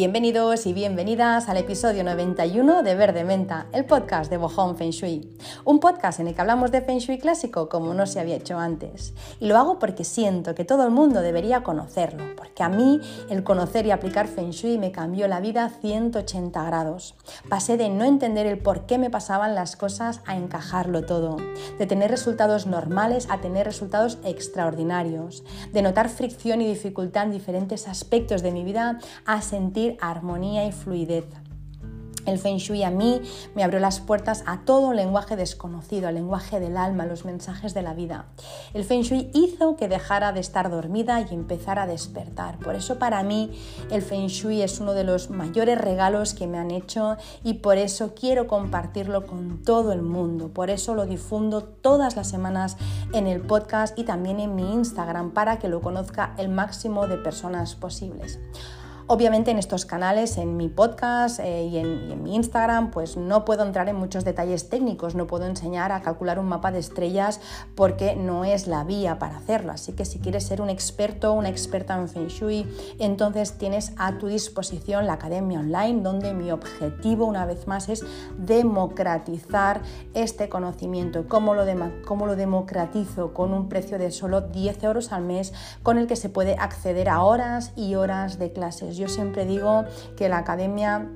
Bienvenidos y bienvenidas al episodio 91 de Verde Menta, el podcast de Bohong Feng Shui. Un podcast en el que hablamos de Feng Shui clásico como no se había hecho antes. Y lo hago porque siento que todo el mundo debería conocerlo, porque a mí el conocer y aplicar Feng Shui me cambió la vida 180 grados. Pasé de no entender el por qué me pasaban las cosas a encajarlo todo, de tener resultados normales a tener resultados extraordinarios, de notar fricción y dificultad en diferentes aspectos de mi vida a sentir armonía y fluidez. El Feng Shui a mí me abrió las puertas a todo lenguaje desconocido, al lenguaje del alma, los mensajes de la vida. El Feng Shui hizo que dejara de estar dormida y empezara a despertar. Por eso para mí el Feng Shui es uno de los mayores regalos que me han hecho y por eso quiero compartirlo con todo el mundo. Por eso lo difundo todas las semanas en el podcast y también en mi Instagram para que lo conozca el máximo de personas posibles. Obviamente en estos canales, en mi podcast eh, y, en, mi Instagram, pues no puedo entrar en muchos detalles técnicos, no puedo enseñar a calcular un mapa de estrellas porque no es la vía para hacerlo. Así que si quieres ser un experto, una experta en Feng Shui, entonces tienes a tu disposición la Academia Online, donde mi objetivo una vez más es democratizar este conocimiento. ¿Cómo lo, cómo lo democratizo? Con un precio de solo 10 euros al mes con el que se puede acceder a horas y horas de clases yo siempre digo que la academia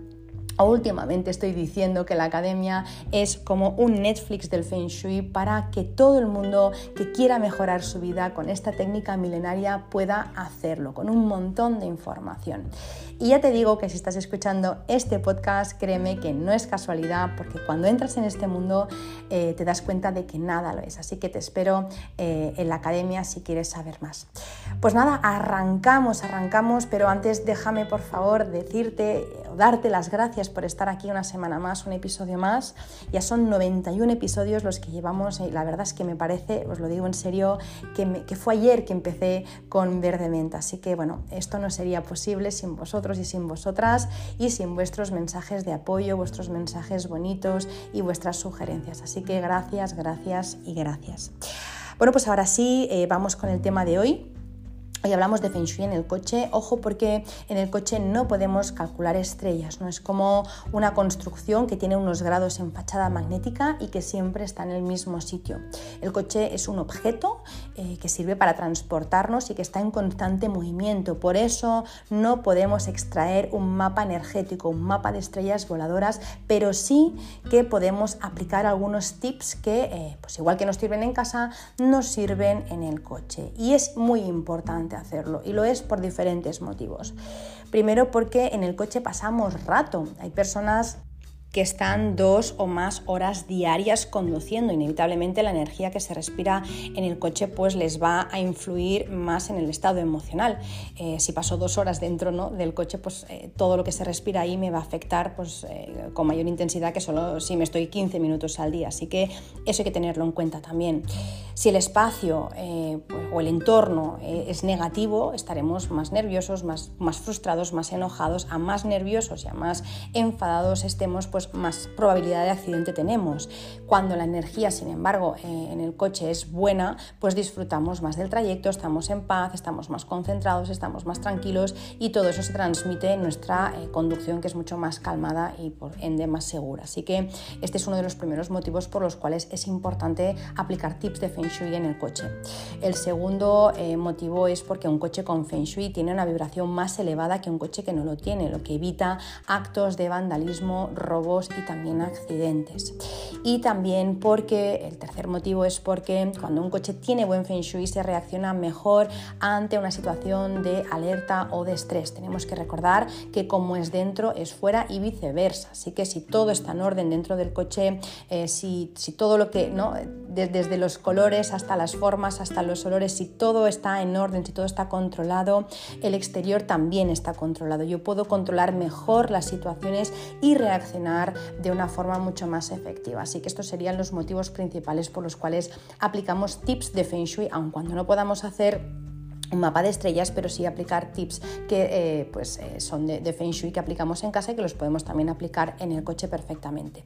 Últimamente estoy diciendo que la academia es como un Netflix del Feng Shui para que todo el mundo que quiera mejorar su vida con esta técnica milenaria pueda hacerlo, con un montón de información. Y ya te digo que si estás escuchando este podcast, créeme que no es casualidad, porque cuando entras en este mundo eh, te das cuenta de que nada lo es. Así que te espero eh, en la academia si quieres saber más. Pues nada, arrancamos, arrancamos, pero antes déjame por favor decirte darte las gracias por estar aquí una semana más, un episodio más. Ya son 91 episodios los que llevamos y la verdad es que me parece, os lo digo en serio, que, que fue ayer que empecé con Verde Menta. Así que bueno, esto no sería posible sin vosotros y sin vosotras y sin vuestros mensajes de apoyo, vuestros mensajes bonitos y vuestras sugerencias. Así que gracias, gracias y gracias. Bueno, pues ahora sí, eh, vamos con el tema de hoy. Hoy hablamos de Feng Shui en el coche. Ojo porque en el coche no podemos calcular estrellas, no es como una construcción que tiene unos grados en fachada magnética y que siempre está en el mismo sitio. El coche es un objeto eh, que sirve para transportarnos y que está en constante movimiento. Por eso no podemos extraer un mapa energético, un mapa de estrellas voladoras, pero sí que podemos aplicar algunos tips que, eh, pues igual que nos sirven en casa, nos sirven en el coche. Y es muy importante hacerlo y lo es por diferentes motivos. Primero porque en el coche pasamos rato. Hay personas que están dos o más horas diarias conduciendo. Inevitablemente la energía que se respira en el coche pues les va a influir más en el estado emocional. Eh, si paso dos horas dentro ¿no? del coche, pues eh, todo lo que se respira ahí me va a afectar pues, eh, con mayor intensidad que solo si me estoy 15 minutos al día. Así que eso hay que tenerlo en cuenta también. Si el espacio pues, o el entorno es negativo, estaremos más nerviosos, más, más frustrados, más enojados. A más nerviosos y a más enfadados estemos, pues más probabilidad de accidente tenemos. Cuando la energía, sin embargo, eh, en el coche es buena, pues disfrutamos más del trayecto, estamos en paz, estamos más concentrados, estamos más tranquilos y todo eso se transmite en nuestra eh, conducción que es mucho más calmada y por ende más segura. Así que este es uno de los primeros motivos por los cuales es importante aplicar tips de Feng Shui en el coche. El segundo eh, motivo es porque un coche con Feng Shui tiene una vibración más elevada que un coche que no lo tiene, lo que evita actos de vandalismo, robo y también accidentes. Y también porque, el tercer motivo es porque cuando un coche tiene buen feng shui se reacciona mejor ante una situación de alerta o de estrés. Tenemos que recordar que como es dentro es fuera y viceversa. Así que si todo está en orden dentro del coche, eh, si, si, todo lo que, ¿no? Desde los colores hasta las formas, hasta los olores, si todo está en orden, si todo está controlado, el exterior también está controlado. Yo puedo controlar mejor las situaciones y reaccionar de una forma mucho más efectiva. Así que estos serían los motivos principales por los cuales aplicamos tips de Feng Shui, aun cuando no podamos hacer un mapa de estrellas, pero sí aplicar tips que eh, pues, eh, son de, de, Feng Shui que aplicamos en casa y que los podemos también aplicar en el coche perfectamente.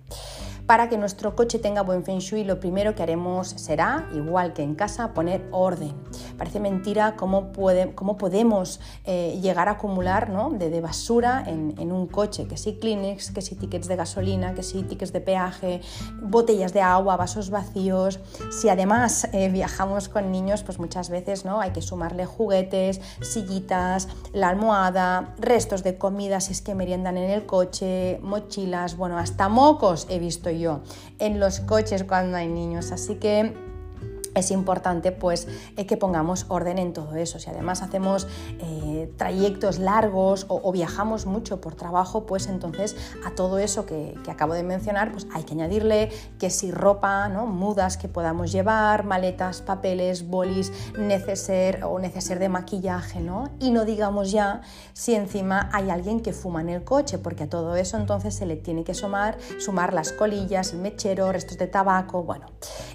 Para que nuestro coche tenga buen feng shui, lo primero que haremos será, igual que en casa, poner orden. Parece mentira cómo, puede, cómo podemos eh, llegar a acumular ¿no? de, basura en, un coche, que si Kleenex, que si tickets de gasolina, que si tickets de peaje, botellas de agua, vasos vacíos. Si además viajamos con niños, pues muchas veces ¿no? hay que sumarle juguetes, sillitas, la almohada, restos de comida si es que meriendan en el coche, mochilas, bueno, hasta mocos he visto yo en los coches cuando hay niños. Así que es importante pues eh, que pongamos orden en todo eso. Si además hacemos eh, trayectos largos o, viajamos mucho por trabajo, pues entonces a todo eso que, acabo de mencionar, pues hay que añadirle que si ropa, ¿no? mudas que podamos llevar, maletas, papeles, bolis, neceser o neceser de maquillaje, ¿no? Y no digamos ya si encima hay alguien que fuma en el coche, porque a todo eso entonces se le tiene que sumar, sumar las colillas, el mechero, restos de tabaco, bueno,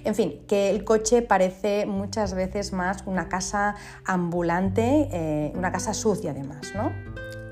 en fin, que el coche parece muchas veces más una casa ambulante, eh, una casa sucia además, ¿no?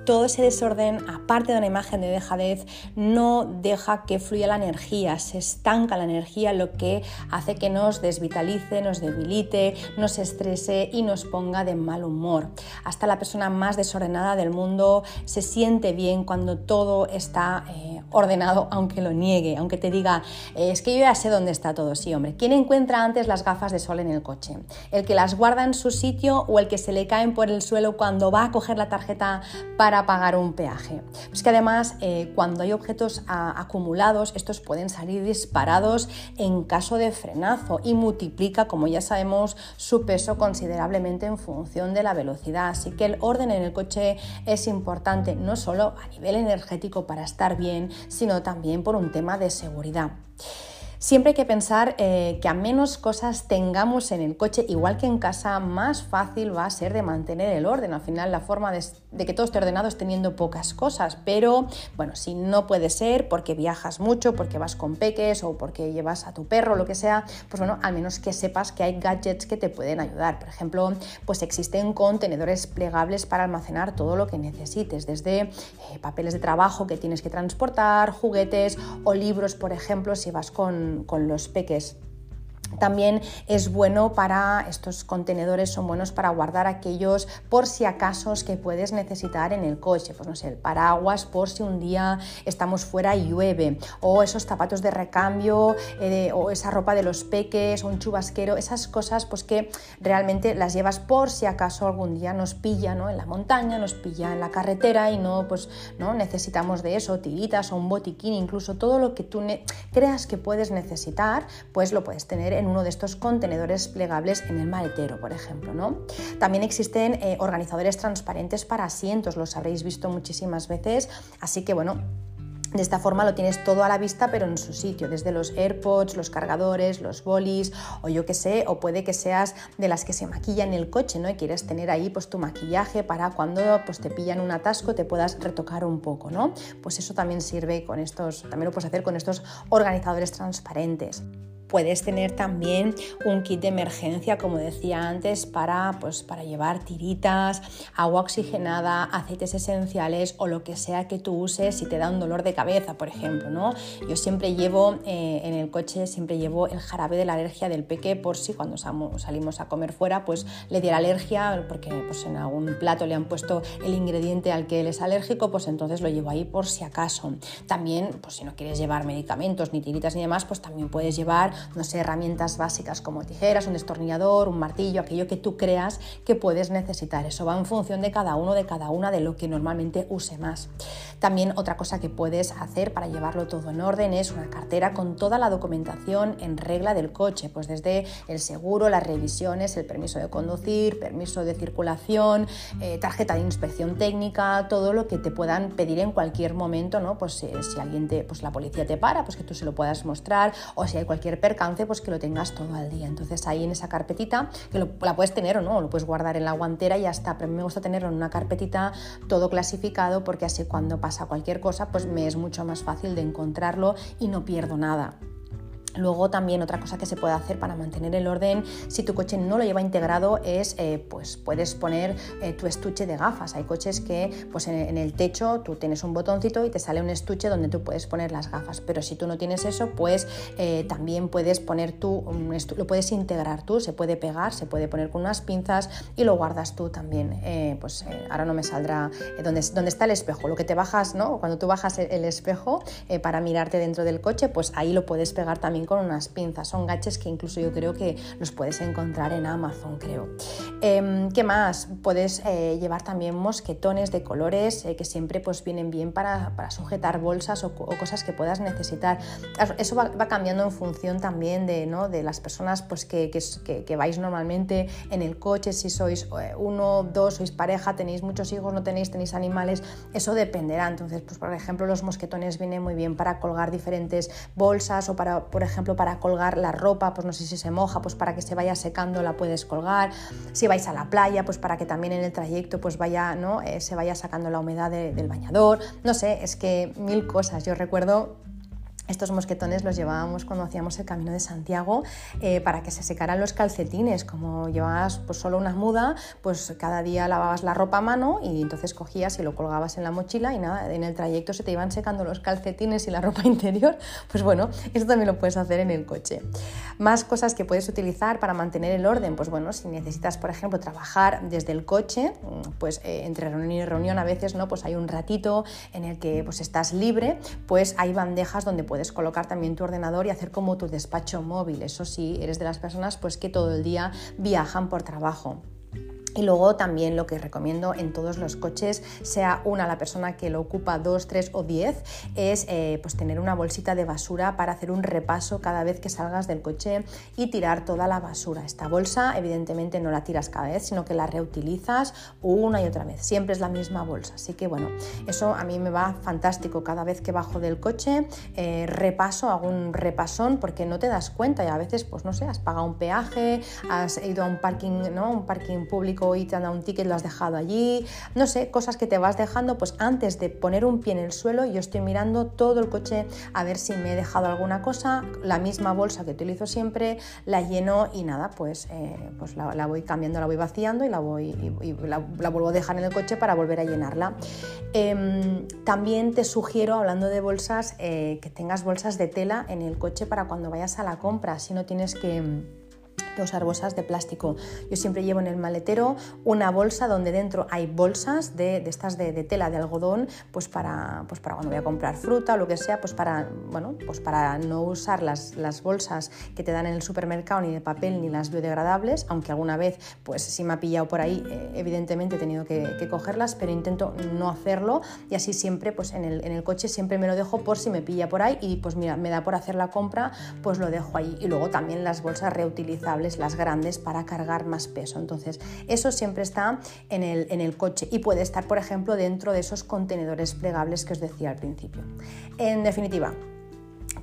Todo ese desorden, aparte de una imagen de dejadez, no deja que fluya la energía, se estanca la energía, lo que hace que nos desvitalice, nos debilite, nos estrese y nos ponga de mal humor. Hasta la persona más desordenada del mundo se siente bien cuando todo está eh, ordenado, aunque lo niegue, aunque te diga, eh, es que yo ya sé dónde está todo. Sí, hombre, ¿quién encuentra antes las gafas de sol en el coche? ¿El que las guarda en su sitio o el que se le caen por el suelo cuando va a coger la tarjeta para para pagar un peaje. Es que además eh, cuando hay objetos acumulados, estos pueden salir disparados en caso de frenazo y multiplica, como ya sabemos, su peso considerablemente en función de la velocidad. Así que el orden en el coche es importante no solo a nivel energético para estar bien, sino también por un tema de seguridad. Siempre hay que pensar eh, que a menos cosas tengamos en el coche, igual que en casa, más fácil va a ser de mantener el orden. Al final, la forma de, que todo esté ordenado es teniendo pocas cosas. Pero, bueno, si no puede ser porque viajas mucho, porque vas con peques o porque llevas a tu perro, lo que sea, pues bueno, al menos que sepas que hay gadgets que te pueden ayudar. Por ejemplo, pues existen contenedores plegables para almacenar todo lo que necesites, desde eh, papeles de trabajo que tienes que transportar, juguetes o libros, por ejemplo, si vas con con, los peques. También es bueno para estos contenedores, son buenos para guardar aquellos por si acaso que puedes necesitar en el coche, pues no sé, el paraguas por si un día estamos fuera y llueve, o esos zapatos de recambio, eh, o esa ropa de los peques, o un chubasquero, esas cosas pues que realmente las llevas por si acaso algún día nos pilla ¿no? en la montaña, nos pilla en la carretera y no, pues, ¿no? necesitamos de eso, tiritas o un botiquín, incluso todo lo que tú creas que puedes necesitar, pues lo puedes tener en en uno de estos contenedores plegables en el maletero, por ejemplo. ¿no? También existen eh, organizadores transparentes para asientos, los habréis visto muchísimas veces, así que bueno, de esta forma lo tienes todo a la vista, pero en su sitio, desde los AirPods, los cargadores, los bolis, o yo qué sé, o puede que seas de las que se maquilla en el coche, ¿no? Y quieres tener ahí pues tu maquillaje para cuando pues, te pillan un atasco te puedas retocar un poco, ¿no? Pues eso también sirve con estos, también lo puedes hacer con estos organizadores transparentes. Puedes tener también un kit de emergencia, como decía antes, para, pues, para llevar tiritas, agua oxigenada, aceites esenciales o lo que sea que tú uses si te da un dolor de cabeza, por ejemplo. ¿no? Yo siempre llevo eh, en el coche, siempre llevo el jarabe de la alergia del peque por si cuando salimos a comer fuera pues le diera alergia, porque pues, en algún plato le han puesto el ingrediente al que él es alérgico, pues entonces lo llevo ahí por si acaso. También, pues si no quieres llevar medicamentos, ni tiritas ni demás, pues también puedes llevar no sé, herramientas básicas como tijeras, un destornillador, un martillo, aquello que tú creas que puedes necesitar. Eso va en función de cada uno, de cada una, de lo que normalmente use más. También otra cosa que puedes hacer para llevarlo todo en orden es una cartera con toda la documentación en regla del coche, pues desde el seguro, las revisiones, el permiso de conducir, permiso de circulación, eh, tarjeta de inspección técnica, todo lo que te puedan pedir en cualquier momento, ¿no? Pues eh, si alguien te, pues la policía te para, pues que tú se lo puedas mostrar, o si hay cualquier percance, pues que lo tengas todo al día. Entonces ahí en esa carpetita, que la puedes tener o no, lo puedes guardar en la guantera y ya está, pero a mí me gusta tenerlo en una carpetita todo clasificado porque así cuando pasa cualquier cosa, pues me es mucho más fácil de encontrarlo y no pierdo nada. Luego también otra cosa que se puede hacer para mantener el orden, si tu coche no lo lleva integrado, es eh, pues puedes poner eh, tu estuche de gafas. Hay coches que pues en, el techo tú tienes un botoncito y te sale un estuche donde tú puedes poner las gafas. Pero si tú no tienes eso, pues eh, también puedes poner tú, lo puedes integrar tú, se puede pegar, se puede poner con unas pinzas y lo guardas tú también. pues ahora no me saldrá donde, donde está el espejo, lo que te bajas, ¿no? Cuando tú bajas el espejo para mirarte dentro del coche, pues ahí lo puedes pegar también con unas pinzas. Son gaches que incluso yo creo que los puedes encontrar en Amazon, creo. Em, ¿Qué más? Puedes eh, llevar también mosquetones de colores eh, que siempre pues, vienen bien para, sujetar bolsas o, cosas que puedas necesitar. Eso va, cambiando en función también de, ¿no? de las personas pues, que, que, vais normalmente en el coche, si sois eh, uno, dos, sois pareja, tenéis muchos hijos, no tenéis, tenéis animales, eso dependerá. Entonces, pues, por ejemplo, los mosquetones vienen muy bien para colgar diferentes bolsas o para, por ejemplo, ejemplo, para colgar la ropa, pues no sé si se moja, pues para que se vaya secando la puedes colgar. Si vais a la playa, pues para que también en el trayecto pues vaya, ¿no? Eh, se vaya sacando la humedad del bañador. No sé, es que mil cosas. Yo recuerdo estos mosquetones los llevábamos cuando hacíamos el camino de Santiago eh, para que se secaran los calcetines. Como llevabas pues, solo una muda, pues cada día lavabas la ropa a mano y entonces cogías y lo colgabas en la mochila y nada, en el trayecto se te iban secando los calcetines y la ropa interior. Pues bueno, eso también lo puedes hacer en el coche. Más cosas que puedes utilizar para mantener el orden, pues bueno, si necesitas, por ejemplo, trabajar desde el coche, pues eh, entre reunión y reunión a veces, ¿no? Pues hay un ratito en el que pues estás libre, pues hay bandejas donde puedes colocar también tu ordenador y hacer como tu despacho móvil. Eso sí, eres de las personas pues que todo el día viajan por trabajo. Y luego también lo que recomiendo en todos los coches, sea una la persona que lo ocupa, dos, tres o diez, es eh, pues tener una bolsita de basura para hacer un repaso cada vez que salgas del coche y tirar toda la basura. Esta bolsa evidentemente no la tiras cada vez, sino que la reutilizas una y otra vez. Siempre es la misma bolsa. Así que bueno, eso a mí me va fantástico. Cada vez que bajo del coche, eh, repaso, hago un repasón porque no te das cuenta y a veces, pues no sé, has pagado un peaje, has ido a un parking, ¿no? un parking público y te han dado un ticket, lo has dejado allí, no sé, cosas que te vas dejando, pues antes de poner un pie en el suelo yo estoy mirando todo el coche a ver si me he dejado alguna cosa, la misma bolsa que utilizo siempre, la lleno y nada, pues, eh, pues la, voy cambiando, la voy vaciando y la, voy, y, la, vuelvo a dejar en el coche para volver a llenarla. Em, también te sugiero, hablando de bolsas, eh, que tengas bolsas de tela en el coche para cuando vayas a la compra, si no tienes que de usar bolsas de plástico. Yo siempre llevo en el maletero una bolsa donde dentro hay bolsas de, estas de, tela de algodón, pues para, pues para cuando voy a comprar fruta o lo que sea, pues para, bueno, pues para no usar las, las bolsas que te dan en el supermercado ni de papel ni las biodegradables, aunque alguna vez pues si me ha pillado por ahí, eh, evidentemente he tenido que, cogerlas, pero intento no hacerlo y así siempre pues en el, en el coche siempre me lo dejo por si me pilla por ahí y pues mira, me da por hacer la compra, pues lo dejo ahí. Y luego también las bolsas reutilizables las grandes, para cargar más peso. Entonces, eso siempre está en el, en el coche y puede estar, por ejemplo, dentro de esos contenedores plegables que os decía al principio. En definitiva,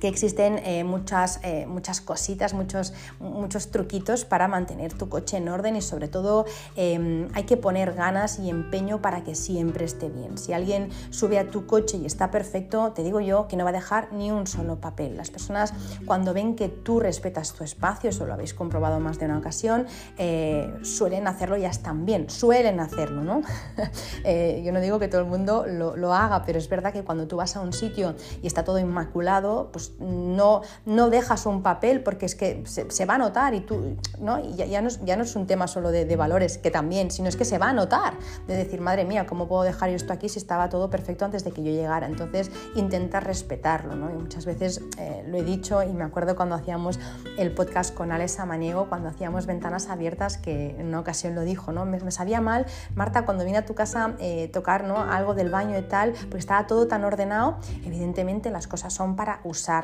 que existen eh, muchas, eh, muchas cositas, muchos, muchos truquitos para mantener tu coche en orden y sobre todo em, hay que poner ganas y empeño para que siempre esté bien. Si alguien sube a tu coche y está perfecto, te digo yo que no va a dejar ni un solo papel. Las personas cuando ven que tú respetas tu espacio, eso lo habéis comprobado más de una ocasión, eh, suelen hacerlo y están bien, suelen hacerlo, ¿no? yo no digo que todo el mundo lo, lo haga, pero es verdad que cuando tú vas a un sitio y está todo inmaculado, pues no, no dejas un papel porque es que se, va a notar y tú, ¿no? Y ya, no es, ya no es un tema solo de, valores, que también, sino es que se va a notar, de decir, madre mía, ¿cómo puedo dejar esto aquí si estaba todo perfecto antes de que yo llegara? Entonces, intenta respetarlo, ¿no? Y muchas veces eh, lo he dicho y me acuerdo cuando hacíamos el podcast con Alex Samaniego, cuando hacíamos ventanas abiertas, que en una ocasión lo dijo, ¿no? Me, sabía mal, Marta, cuando vine a tu casa eh, tocar ¿no? algo del baño y tal, porque estaba todo tan ordenado, evidentemente las cosas son para usar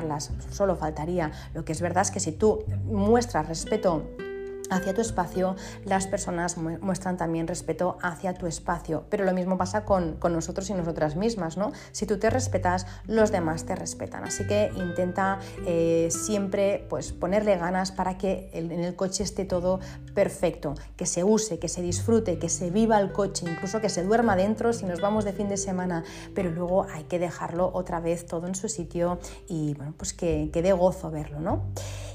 solo faltaría. Lo que es verdad es que si tú muestras respeto hacia tu espacio, las personas muestran también respeto hacia tu espacio. Pero lo mismo pasa con, nosotros y nosotras mismas, ¿no? Si tú te respetas, los demás te respetan. Así que intenta eh, siempre pues, ponerle ganas para que en el coche esté todo perfecto, que se use, que se disfrute, que se viva el coche, incluso que se duerma dentro si nos vamos de fin de semana, pero luego hay que dejarlo otra vez todo en su sitio y bueno, pues que, que dé gozo verlo, ¿no?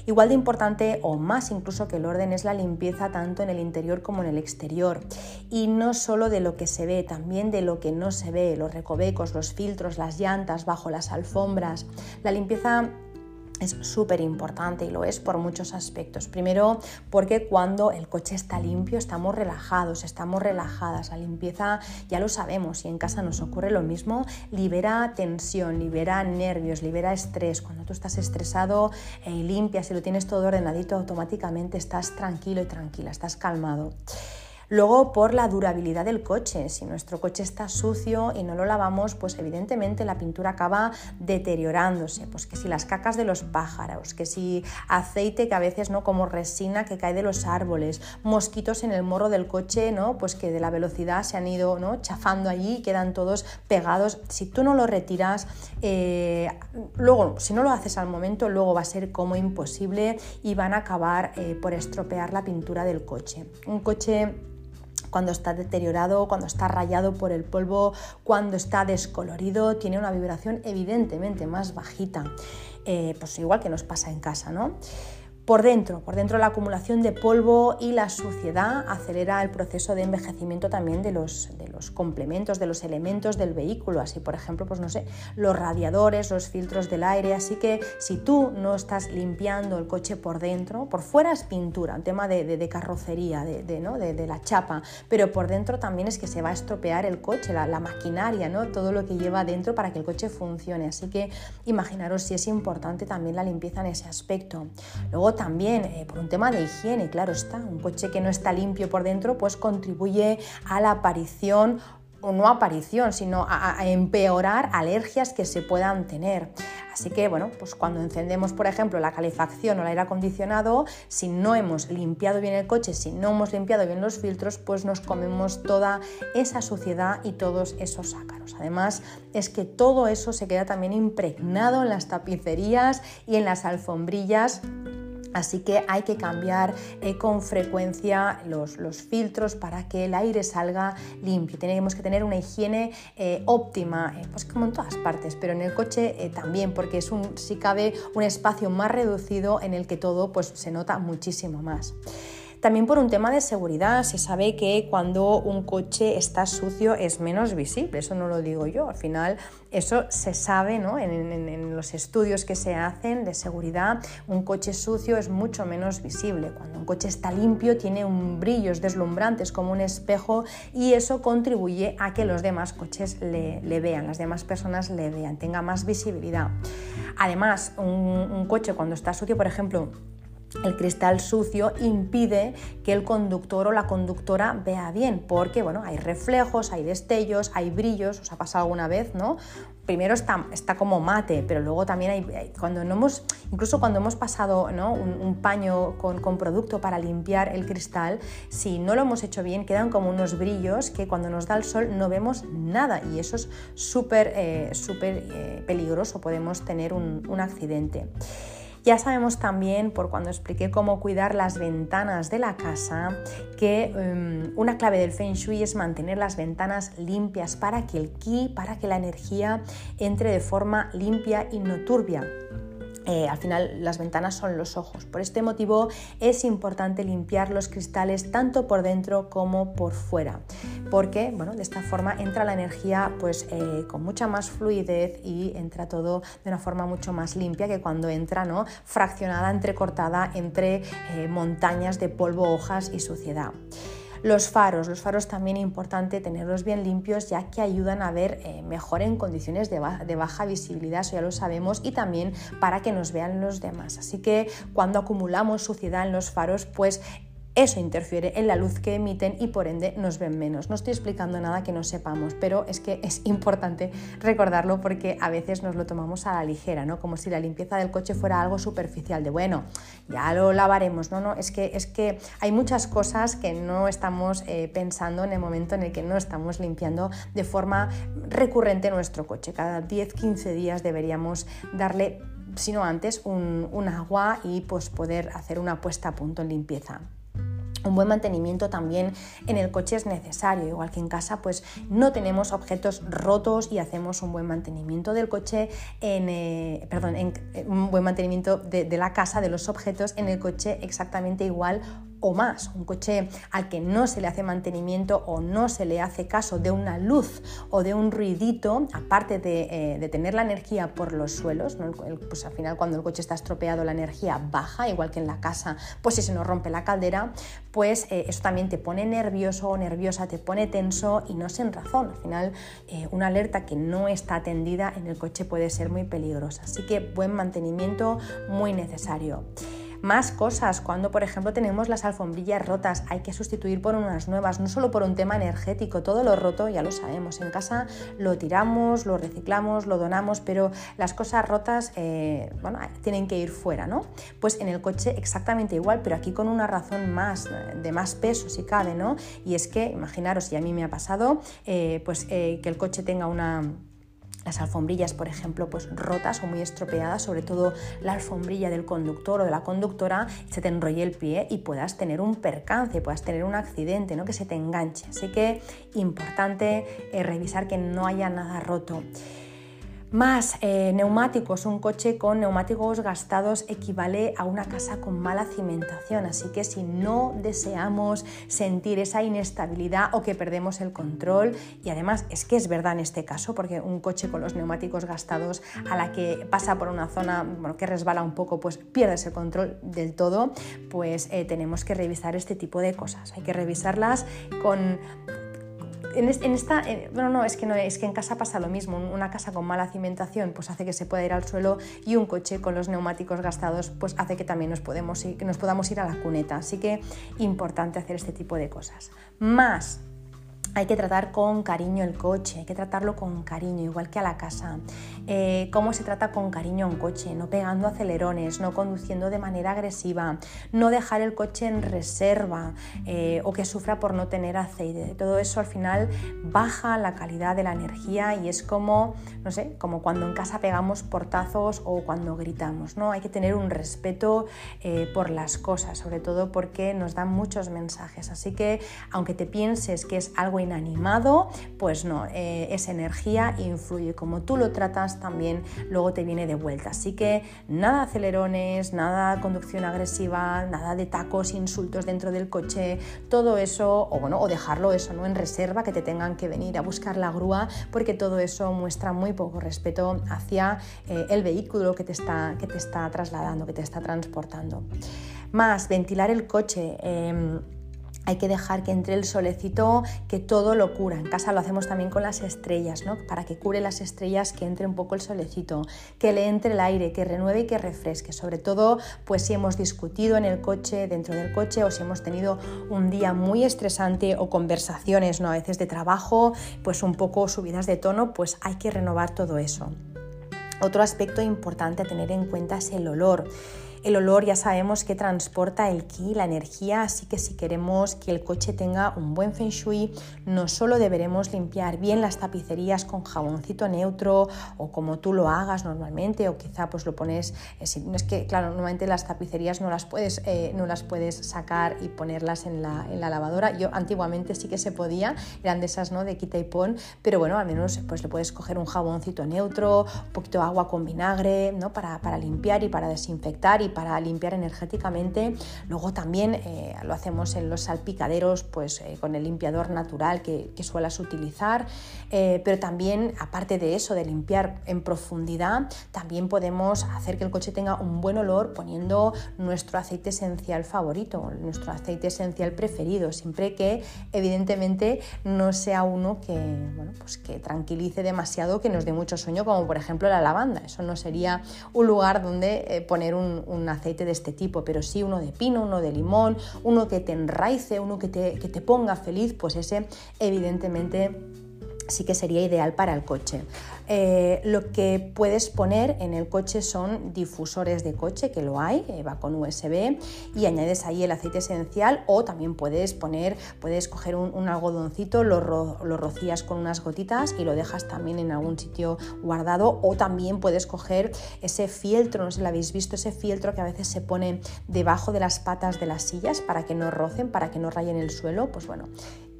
Igual de importante o más incluso que el orden es la limpieza tanto en el interior como en el exterior. Y no solo de lo que se ve, también de lo que no se ve, los recovecos, los filtros, las llantas, bajo las alfombras. La limpieza es súper importante y lo es por muchos aspectos. Primero, porque cuando el coche está limpio estamos relajados, estamos relajadas. La limpieza ya lo sabemos y en casa nos ocurre lo mismo. Libera tensión, libera nervios, libera estrés. Cuando tú estás estresado eh, y limpias y lo tienes todo ordenadito, automáticamente estás tranquilo y tranquila, estás calmado. Luego por la durabilidad del coche. Si nuestro coche está sucio y no lo lavamos, pues evidentemente la pintura acaba deteriorándose. Pues que si las cacas de los pájaros, que si aceite que a veces no como resina que cae de los árboles, mosquitos en el morro del coche, ¿no? Pues que de la velocidad se han ido ¿no? chafando allí y quedan todos pegados. Si tú no lo retiras, eh, luego, si no lo haces al momento, luego va a ser como imposible y van a acabar eh, por estropear la pintura del coche. Un coche cuando está deteriorado, cuando está rayado por el polvo, cuando está descolorido, tiene una vibración evidentemente más bajita. Eh, pues igual que nos pasa en casa, ¿no? Por dentro, por dentro la acumulación de polvo y la suciedad acelera el proceso de envejecimiento también de los, de los complementos, de los elementos del vehículo, así por ejemplo, pues no sé, los radiadores, los filtros del aire, así que si tú no estás limpiando el coche por dentro, por fuera es pintura, un tema de, carrocería, de, ¿no? de, la chapa, pero por dentro también es que se va a estropear el coche, la, la maquinaria, ¿no? todo lo que lleva dentro para que el coche funcione, así que imaginaros si es importante también la limpieza en ese aspecto. Luego también eh, por un tema de higiene, claro está, un coche que no está limpio por dentro pues contribuye a la aparición o no aparición, sino a, empeorar alergias que se puedan tener. Así que, bueno, pues cuando encendemos, por ejemplo, la calefacción o el aire acondicionado, si no hemos limpiado bien el coche, si no hemos limpiado bien los filtros, pues nos comemos toda esa suciedad y todos esos ácaros. Además, es que todo eso se queda también impregnado en las tapicerías y en las alfombrillas Así que hay que cambiar eh, con frecuencia los, filtros para que el aire salga limpio. Tenemos que tener una higiene eh, óptima, eh, pues como en todas partes, pero en el coche también, porque es un, si cabe, un espacio más reducido en el que todo pues, se nota muchísimo más. También por un tema de seguridad, se sabe que cuando un coche está sucio es menos visible, eso no lo digo yo, al final eso se sabe ¿no? en, los estudios que se hacen de seguridad, un coche sucio es mucho menos visible, cuando un coche está limpio tiene un brillo, es deslumbrante, es como un espejo y eso contribuye a que los demás coches le, vean, las demás personas le vean, tenga más visibilidad. Además, un coche cuando está sucio, por ejemplo, el cristal sucio impide que el conductor o la conductora vea bien, porque bueno, hay reflejos, hay destellos, hay brillos, os ha pasado alguna vez, ¿no? Primero está, como mate, pero luego también hay, cuando no hemos, incluso cuando hemos pasado ¿no? un, paño con, producto para limpiar el cristal, si no lo hemos hecho bien, quedan como unos brillos que cuando nos da el sol no vemos nada y eso es súper, eh, eh, peligroso, podemos tener un accidente. Ya sabemos también, por cuando expliqué cómo cuidar las ventanas de la casa, que em, una clave del Feng Shui es mantener las ventanas limpias para que el ki, para que la energía entre de forma limpia y no turbia. Eh, al final las ventanas son los ojos. Por este motivo es importante limpiar los cristales tanto por dentro como por fuera, porque bueno, de esta forma entra la energía pues, eh, con mucha más fluidez y entra todo de una forma mucho más limpia que cuando entra ¿no? fraccionada, entrecortada entre eh, montañas de polvo, hojas y suciedad. Los faros, los faros también es importante tenerlos bien limpios ya que ayudan a ver eh, mejor en condiciones de, de, baja visibilidad, eso ya lo sabemos, y también para que nos vean los demás. Así que cuando acumulamos suciedad en los faros, pues eso interfiere en la luz que emiten y por ende nos ven menos. No estoy explicando nada que no sepamos, pero es que es importante recordarlo porque a veces nos lo tomamos a la ligera, ¿no? Como si la limpieza del coche fuera algo superficial, de bueno, ya lo lavaremos, no, no, es que, es que hay muchas cosas que no estamos eh, pensando en el momento en el que no estamos limpiando de forma recurrente nuestro coche. Cada 10-15 días deberíamos darle sino antes un, un agua y pues poder hacer una puesta a punto en limpieza. Un buen mantenimiento también en el coche es necesario, igual que en casa pues no tenemos objetos rotos y hacemos un buen mantenimiento del coche, en, eh, perdón, en, un buen mantenimiento de la casa, de los objetos en el coche exactamente igual o más. Un coche al que no se le hace mantenimiento o no se le hace caso de una luz o de un ruidito, aparte de, eh, tener la energía por los suelos, pues al final cuando el coche está estropeado la energía baja, igual que en la casa, pues si se nos rompe la caldera, pues eh, eso también te pone nervioso o nerviosa, te pone tenso y no sin razón. Al final eh, una alerta que no está atendida en el coche puede ser muy peligrosa. Así que buen mantenimiento muy necesario. Más cosas, cuando por ejemplo tenemos las alfombrillas rotas, hay que sustituir por unas nuevas, no solo por un tema energético, todo lo roto ya lo sabemos, en casa lo tiramos, lo reciclamos, lo donamos, pero las cosas rotas, eh, bueno, tienen que ir fuera, ¿no? Pues en el coche exactamente igual, pero aquí con una razón más, de más peso si cabe, ¿no? Y es que, imaginaros, y a mí me ha pasado, eh, pues eh, que el coche tenga una las alfombrillas, por ejemplo, pues rotas o muy estropeadas, sobre todo la alfombrilla del conductor o de la conductora, se te enrolle el pie y puedas tener un percance, puedas tener un accidente, ¿no? que se te enganche. Así que importante eh, revisar que no haya nada roto. Más eh, neumáticos, un coche con neumáticos gastados equivale a una casa con mala cimentación, así que si no deseamos sentir esa inestabilidad o que perdemos el control, y además es que es verdad en este caso, porque un coche con los neumáticos gastados a la que pasa por una zona que resbala un poco, pues pierdes el control del todo, pues eh, tenemos que revisar este tipo de cosas, hay que revisarlas con en, esta, bueno, no, es que no, es que en casa pasa lo mismo. Una casa con mala cimentación pues hace que se pueda ir al suelo y un coche con los neumáticos gastados pues hace que también nos, podemos que nos podamos ir a la cuneta. Así que importante hacer este tipo de cosas. Más hay que tratar con cariño el coche, hay que tratarlo con cariño, igual que a la casa. Eh, ¿Cómo se trata con cariño un coche? No pegando acelerones, no conduciendo de manera agresiva, no dejar el coche en reserva eh, o que sufra por no tener aceite. Todo eso al final baja la calidad de la energía y es como, no sé, como cuando en casa pegamos portazos o cuando gritamos. ¿no? Hay que tener un respeto eh, por las cosas, sobre todo porque nos dan muchos mensajes. Así que aunque te pienses que es algo inanimado, pues no, eh, esa energía influye. Como tú lo tratas, también luego te viene de vuelta. Así que nada acelerones, nada conducción agresiva, nada de tacos, insultos dentro del coche, todo eso, o bueno, o dejarlo eso, ¿no? En reserva, que te tengan que venir a buscar la grúa, porque todo eso muestra muy poco respeto hacia eh, el vehículo que te, está, que te está trasladando, que te está transportando. Más, ventilar el coche. Em, hay que dejar que entre el solecito, que todo lo cura. En casa lo hacemos también con las estrellas, ¿no? Para que cure las estrellas, que entre un poco el solecito, que le entre el aire, que renueve y que refresque. Sobre todo, pues si hemos discutido en el coche, dentro del coche, o si hemos tenido un día muy estresante o conversaciones, ¿no? A veces de trabajo, pues un poco subidas de tono, pues hay que renovar todo eso. Otro aspecto importante a tener en cuenta es el olor. El olor ya sabemos que transporta el ki, la energía, así que si queremos que el coche tenga un buen feng shui, no solo deberemos limpiar bien las tapicerías con jaboncito neutro o como tú lo hagas normalmente, o quizá pues lo pones, eh, es que claro, normalmente las tapicerías no las puedes, eh, no las puedes sacar y ponerlas en la, en la, lavadora. Yo antiguamente sí que se podía, eran de esas ¿no? de quita y pon, pero bueno, al menos pues le puedes coger un jaboncito neutro, un poquito de agua con vinagre, ¿no? para, para limpiar y para desinfectar y para limpiar energéticamente. Luego también eh, lo hacemos en los salpicaderos pues, eh, con el limpiador natural que, que suelas utilizar. Eh, pero también, aparte de eso, de limpiar en profundidad, también podemos hacer que el coche tenga un buen olor poniendo nuestro aceite esencial favorito, nuestro aceite esencial preferido, siempre que evidentemente no sea uno que, bueno, pues que tranquilice demasiado, que nos dé mucho sueño, como por ejemplo la lavanda. Eso no sería un lugar donde poner un un aceite de este tipo, pero sí uno de pino, uno de limón, uno que te enraice, uno que te, que te ponga feliz, pues ese evidentemente sí que sería ideal para el coche. Eh, lo que puedes poner en el coche son difusores de coche, que lo hay, eh, va con USB, y añades ahí el aceite esencial o también puedes poner, puedes coger un, algodoncito, lo, lo, rocías con unas gotitas y lo dejas también en algún sitio guardado o también puedes coger ese fieltro, no sé si lo habéis visto, ese fieltro que a veces se pone debajo de las patas de las sillas para que no rocen, para que no rayen el suelo, pues bueno,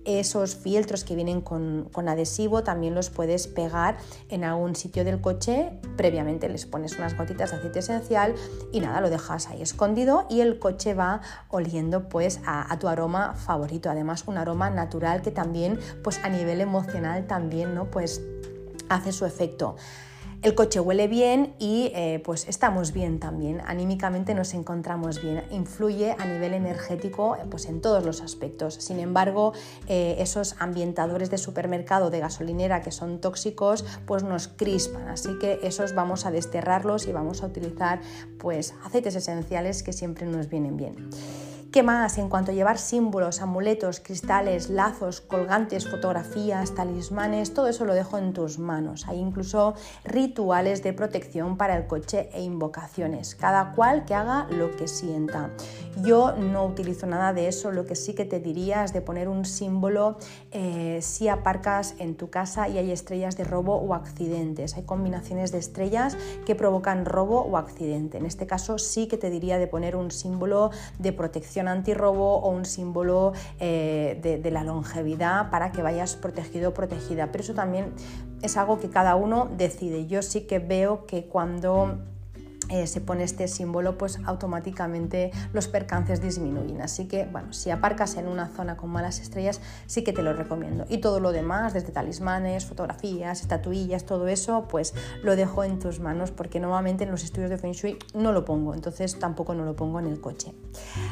esos filtros que vienen con, adhesivo también los puedes pegar en algún sitio del coche. Previamente les pones unas gotitas de aceite esencial y nada, lo dejas ahí escondido y el coche va oliendo pues a, tu aroma favorito. Además un aroma natural que también pues a nivel emocional también ¿no? pues hace su efecto el coche huele bien y eh, pues estamos bien también, anímicamente nos encontramos bien, influye a nivel energético pues en todos los aspectos. Sin embargo, eh, esos ambientadores de supermercado, de gasolinera que son tóxicos, pues nos crispan, así que esos vamos a desterrarlos y vamos a utilizar pues aceites esenciales que siempre nos vienen bien. ¿Qué más? En cuanto a llevar símbolos, amuletos, cristales, lazos, colgantes, fotografías, talismanes, todo eso lo dejo en tus manos. Hay incluso rituales de protección para el coche e invocaciones, cada cual que haga lo que sienta. Yo no utilizo nada de eso, lo que sí que te diría es de poner un símbolo eh, si aparcas en tu casa y hay estrellas de robo o accidentes. Hay combinaciones de estrellas que provocan robo o accidente. En este caso sí que te diría de poner un símbolo de protección antirrobo o un símbolo eh, de, de, la longevidad para que vayas protegido o protegida. Pero eso también es algo que cada uno decide. Yo sí que veo que cuando eh, se pone este símbolo, pues automáticamente los percances disminuyen. Así que, bueno, si aparcas en una zona con malas estrellas, sí que te lo recomiendo. Y todo lo demás, desde talismanes, fotografías, estatuillas, todo eso, pues lo dejo en tus manos porque normalmente en los estudios de Feng Shui no lo pongo, entonces tampoco no lo pongo en el coche.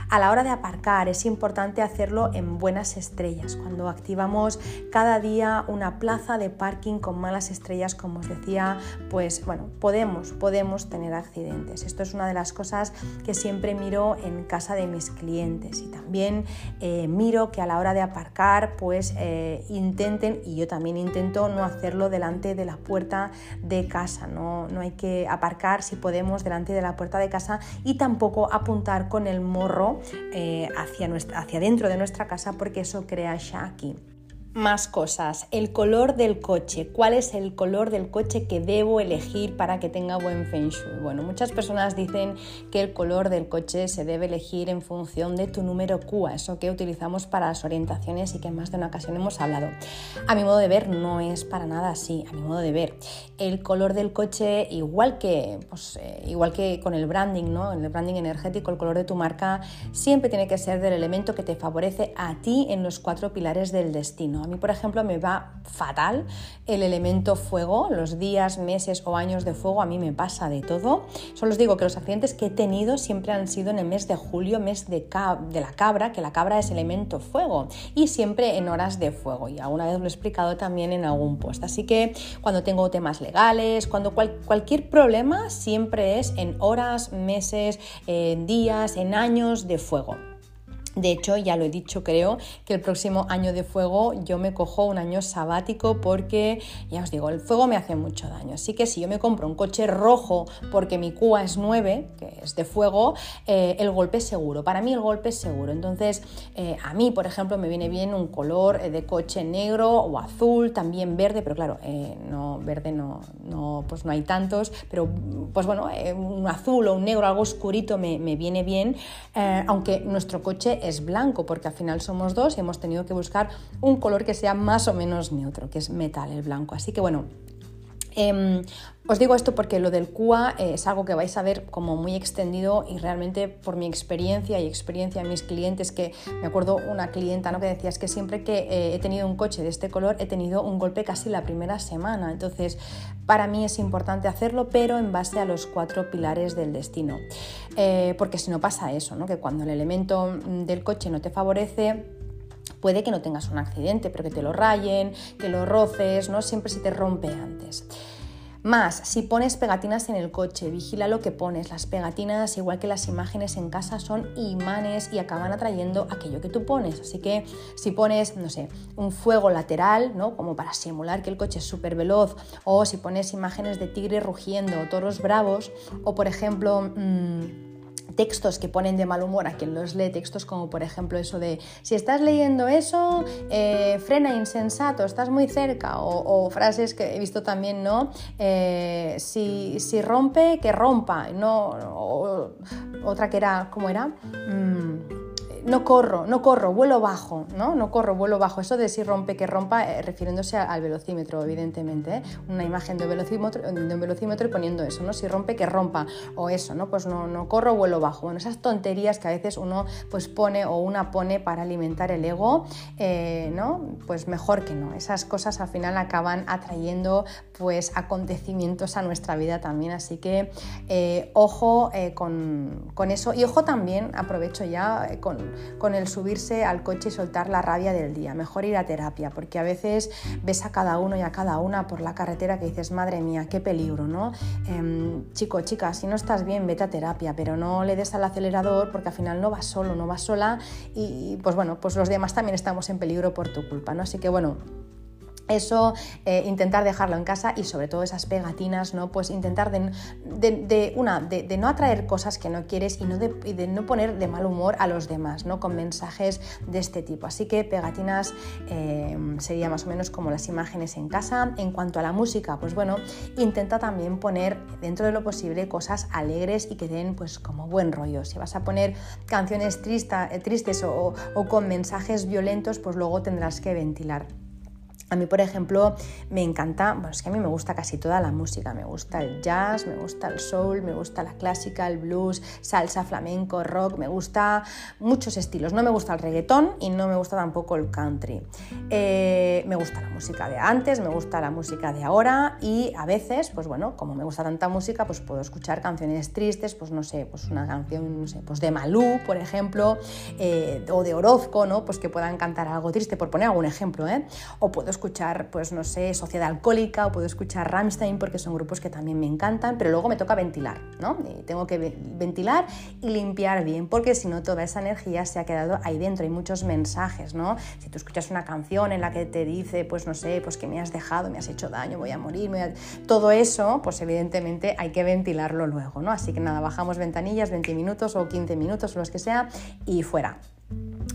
A la hora de aparcar es importante hacerlo en buenas estrellas. Cuando activamos cada día una plaza de parking con malas estrellas, como os decía, pues bueno, podemos, podemos tener esto es una de las cosas que siempre miro en casa de mis clientes y también eh, miro que a la hora de aparcar pues eh, intenten, y yo también intento no hacerlo delante de la puerta de casa, no, no hay que aparcar si podemos delante de la puerta de casa y tampoco apuntar con el morro eh, hacia, nuestra, hacia dentro de nuestra casa porque eso crea shaki. Más cosas, el color del coche. ¿Cuál es el color del coche que debo elegir para que tenga buen feng shui? Bueno, muchas personas dicen que el color del coche se debe elegir en función de tu número QA, eso que utilizamos para las orientaciones y que en más de una ocasión hemos hablado. A mi modo de ver no es para nada así, a mi modo de ver. El color del coche, igual que, pues, eh, igual que con el branding, ¿no? el branding energético, el color de tu marca, siempre tiene que ser del elemento que te favorece a ti en los cuatro pilares del destino. A mí, por ejemplo, me va fatal el elemento fuego, los días, meses o años de fuego, a mí me pasa de todo. Solo os digo que los accidentes que he tenido siempre han sido en el mes de julio, mes de, la cabra, que la cabra es elemento fuego, y siempre en horas de fuego. Y alguna vez lo he explicado también en algún post. Así que cuando tengo temas legales, cuando cualquier problema, siempre es en horas, meses, en días, en años de fuego. De hecho, ya lo he dicho, creo que el próximo año de fuego yo me cojo un año sabático porque, ya os digo, el fuego me hace mucho daño. Así que si yo me compro un coche rojo porque mi CUA es 9, que es de fuego, eh, el golpe es seguro. Para mí el golpe es seguro. Entonces, eh, a mí, por ejemplo, me viene bien un color eh, de coche negro o azul, también verde, pero claro, no, verde no, no, pues no hay tantos, pero pues bueno, un azul o un negro, algo oscurito me, me viene bien, aunque nuestro coche es blanco, porque al final somos dos y hemos tenido que buscar un color que sea más o menos neutro, que es metal el blanco. Así que bueno, em, os digo esto porque lo del QA eh, es algo que vais a ver como muy extendido y realmente por mi experiencia y experiencia de mis clientes, que me acuerdo una clienta ¿no? que decía es que siempre que eh, he tenido un coche de este color he tenido un golpe casi la primera semana. Entonces, para mí es importante hacerlo, pero en base a los cuatro pilares del destino. Eh, porque si no pasa eso, ¿no? que cuando el elemento del coche no te favorece, puede que no tengas un accidente, pero que te lo rayen, que lo roces, ¿no? Siempre se te rompe antes. Más, si pones pegatinas en el coche, vigila lo que pones. Las pegatinas, igual que las imágenes en casa, son imanes y acaban atrayendo aquello que tú pones. Así que si pones, no sé, un fuego lateral, ¿no? Como para simular que el coche es súper veloz, o si pones imágenes de tigre rugiendo o toros bravos, o por ejemplo... Mmm, textos que ponen de mal humor a quien los lee, textos como por ejemplo eso de si estás leyendo eso, eh, frena insensato, estás muy cerca, o, frases que he visto también, ¿no? Eh, si, rompe, que rompa, no, otra que era, ¿cómo era? Mm, no corro, no corro, vuelo bajo, ¿no? No corro, vuelo bajo. Eso de si rompe, que rompa, eh, refiriéndose al velocímetro, evidentemente. ¿eh? Una imagen de, velocímetro, de un velocímetro y poniendo eso, ¿no? Si rompe, que rompa. O eso, ¿no? Pues no, no corro, vuelo bajo. Bueno, esas tonterías que a veces uno pues pone o una pone para alimentar el ego, eh, ¿no? Pues mejor que no. Esas cosas al final acaban atrayendo pues acontecimientos a nuestra vida también. Así que ojo con, con, eso. Y ojo también, aprovecho ya con con el subirse al coche y soltar la rabia del día. Mejor ir a terapia, porque a veces ves a cada uno y a cada una por la carretera que dices, madre mía, qué peligro, ¿no? Em, chico, chica, si no estás bien, vete a terapia, pero no le des al acelerador porque al final no vas solo, no vas sola y pues bueno, pues los demás también estamos en peligro por tu culpa, ¿no? Así que bueno, eso, eh, intentar dejarlo en casa y sobre todo esas pegatinas, ¿no? Pues intentar de, una, de, no atraer cosas que no quieres y, no de, no poner de mal humor a los demás, ¿no? Con mensajes de este tipo. Así que pegatinas eh, sería más o menos como las imágenes en casa. En cuanto a la música, pues bueno, intenta también poner dentro de lo posible cosas alegres y que den pues como buen rollo. Si vas a poner canciones tristes o con mensajes violentos, pues luego tendrás que ventilar. A mí, por ejemplo, me encanta, bueno, es que a mí me gusta casi toda la música, me gusta el jazz, me gusta el soul, me gusta la clásica, el blues, salsa, flamenco, rock, me gusta muchos estilos. No me gusta el reggaetón y no me gusta tampoco el country. Eh, me gusta la música de antes, me gusta la música de ahora y a veces, pues bueno, como me gusta tanta música, pues puedo escuchar canciones tristes, pues no sé, pues una canción, no sé, pues de Malú, por ejemplo, eh, o de Orozco, ¿no? Pues que puedan cantar algo triste, por poner algún ejemplo, ¿eh? O puedo escuchar, pues no sé, Sociedad Alcohólica o puedo escuchar Rammstein porque son grupos que también me encantan, pero luego me toca ventilar, ¿no? tengo que ventilar y limpiar bien porque si no toda esa energía se ha quedado ahí dentro. Hay muchos mensajes, ¿no? Si tú escuchas una canción en la que te dice, pues no sé, pues que me has dejado, me has hecho daño, voy a morir, todo eso, pues evidentemente hay que ventilarlo luego, ¿no? Así que nada, bajamos ventanillas, 20 minutos o 15 minutos los que sea y fuera.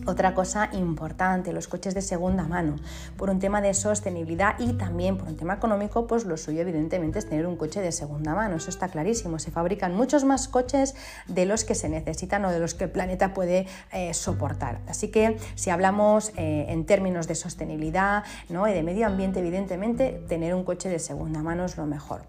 Otra cosa importante, los coches de segunda mano, por un tema de sostenibilidad y también por un tema económico, pues lo suyo evidentemente es tener un coche de segunda mano, eso está clarísimo. Se fabrican muchos más coches de los que se necesitan o de los que el planeta puede eh, soportar. Así que si hablamos eh, en términos de sostenibilidad ¿no? y de medio ambiente, evidentemente tener un coche de segunda mano es lo mejor.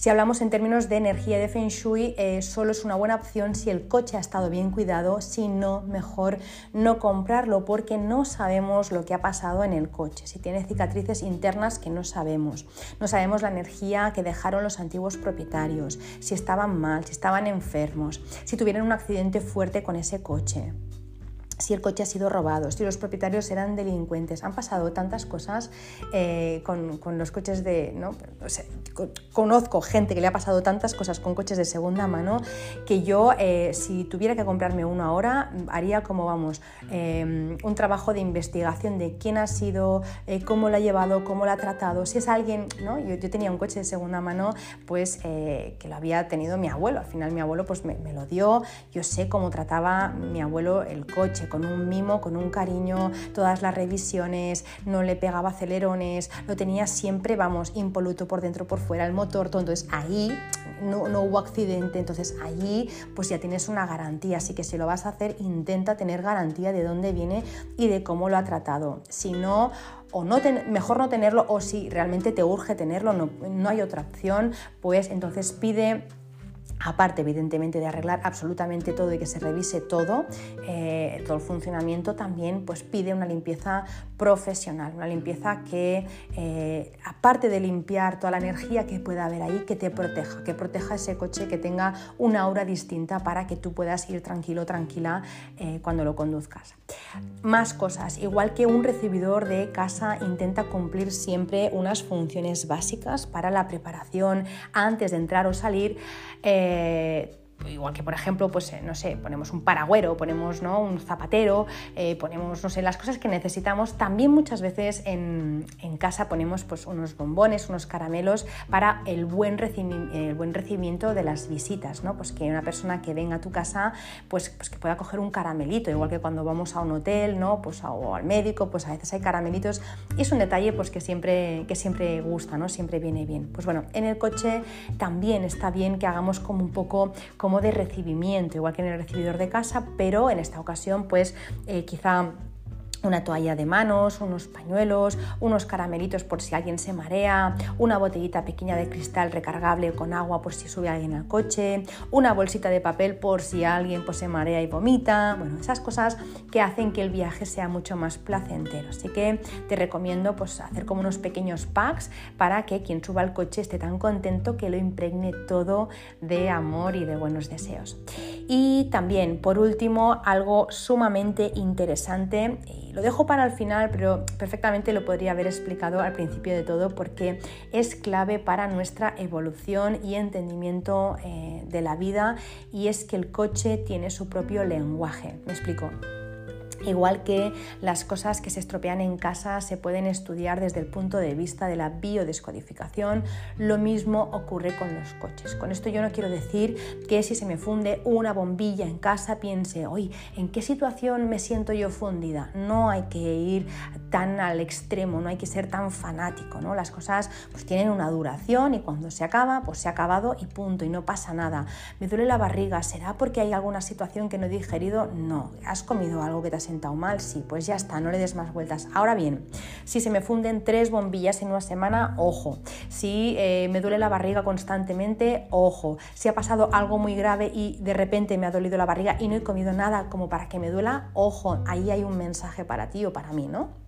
Si hablamos en términos de energía de Feng Shui, eh, solo es una buena opción si el coche ha estado bien cuidado, si no, mejor no comprarlo porque no sabemos lo que ha pasado en el coche, si tiene cicatrices internas que no sabemos, no sabemos la energía que dejaron los antiguos propietarios, si estaban mal, si estaban enfermos, si tuvieron un accidente fuerte con ese coche si el coche ha sido robado, si los propietarios eran delincuentes. Han pasado tantas cosas eh, con, los coches de... ¿no? conozco gente que le ha pasado tantas cosas con coches de segunda mano que yo, eh, si tuviera que comprarme uno ahora, haría como, vamos, eh, un trabajo de investigación de quién ha sido, cómo lo ha llevado, cómo lo ha tratado. Si es alguien, ¿no? yo, tenía un coche de segunda mano, pues que lo había tenido mi abuelo. Al final mi abuelo pues me lo dio. Yo sé cómo trataba mi abuelo el coche con un mimo, con un cariño, todas las revisiones, no le pegaba acelerones, lo tenía siempre, vamos, impoluto por dentro, por fuera, el motor, todo. Entonces ahí no, no hubo accidente, entonces allí pues ya tienes una garantía, así que si lo vas a hacer, intenta tener garantía de dónde viene y de cómo lo ha tratado. Si no, o no mejor no tenerlo o si realmente te urge tenerlo, no, no hay otra opción, pues entonces pide aparte evidentemente de arreglar absolutamente todo y que se revise todo, eh, todo el funcionamiento, también pues pide una limpieza profesional, una limpieza que eh, aparte de limpiar toda la energía que pueda haber ahí, que te proteja, que proteja ese coche, que tenga una aura distinta para que tú puedas ir tranquilo, tranquila eh, cuando lo conduzcas. Más cosas, igual que un recibidor de casa intenta cumplir siempre unas funciones básicas para la preparación antes de entrar o salir, é, igual que por ejemplo, pues eh, no sé, ponemos un paragüero, ponemos ¿no? un zapatero, eh, ponemos, no sé, las cosas que necesitamos. También muchas veces en, casa ponemos pues unos bombones, unos caramelos para el buen, el buen recibimiento de las visitas, ¿no? Pues que una persona que venga a tu casa, pues, pues que pueda coger un caramelito, igual que cuando vamos a un hotel, ¿no? Pues o al médico, pues a veces hay caramelitos y es un detalle pues que siempre, que siempre gusta, ¿no? Siempre viene bien. Pues bueno, en el coche también está bien que hagamos como un poco de recibimiento, igual que en el recibidor de casa, pero en esta ocasión pues eh, quizá una toalla de manos, unos pañuelos, unos caramelitos por si alguien se marea, una botellita pequeña de cristal recargable con agua por si sube alguien al coche, una bolsita de papel por si alguien pues, se marea y vomita, bueno, esas cosas que hacen que el viaje sea mucho más placentero. Así que te recomiendo pues, hacer como unos pequeños packs para que quien suba al coche esté tan contento que lo impregne todo de amor y de buenos deseos. Y también, por último, algo sumamente interesante lo dejo para el final, pero perfectamente lo podría haber explicado al principio de todo porque es clave para nuestra evolución y entendimiento eh, de la vida y es que el coche tiene su propio lenguaje. Me explico. Igual que las cosas que se estropean en casa se pueden estudiar desde el punto de vista de la biodescodificación, lo mismo ocurre con los coches. Con esto yo no quiero decir que si se me funde una bombilla en casa piense, hoy, ¿en qué situación me siento yo fundida? No hay que ir tan al extremo, no hay que ser tan fanático. Las cosas pues tienen una duración y cuando se acaba, pues se ha acabado y punto, y no pasa nada. Me duele la barriga, ¿será porque hay alguna situación que no he digerido? No. ¿Has comido algo que te ha sentado mal? Sí, pues ya está, no le des más vueltas. Ahora bien, si se me funden tres bombillas en una semana, ojo. Si eh, me duele la barriga constantemente, ojo. Si ha pasado algo muy grave y de repente me ha dolido la barriga y no he comido nada como para que me duela, ojo, ahí hay un mensaje para ti o para mí, ¿no?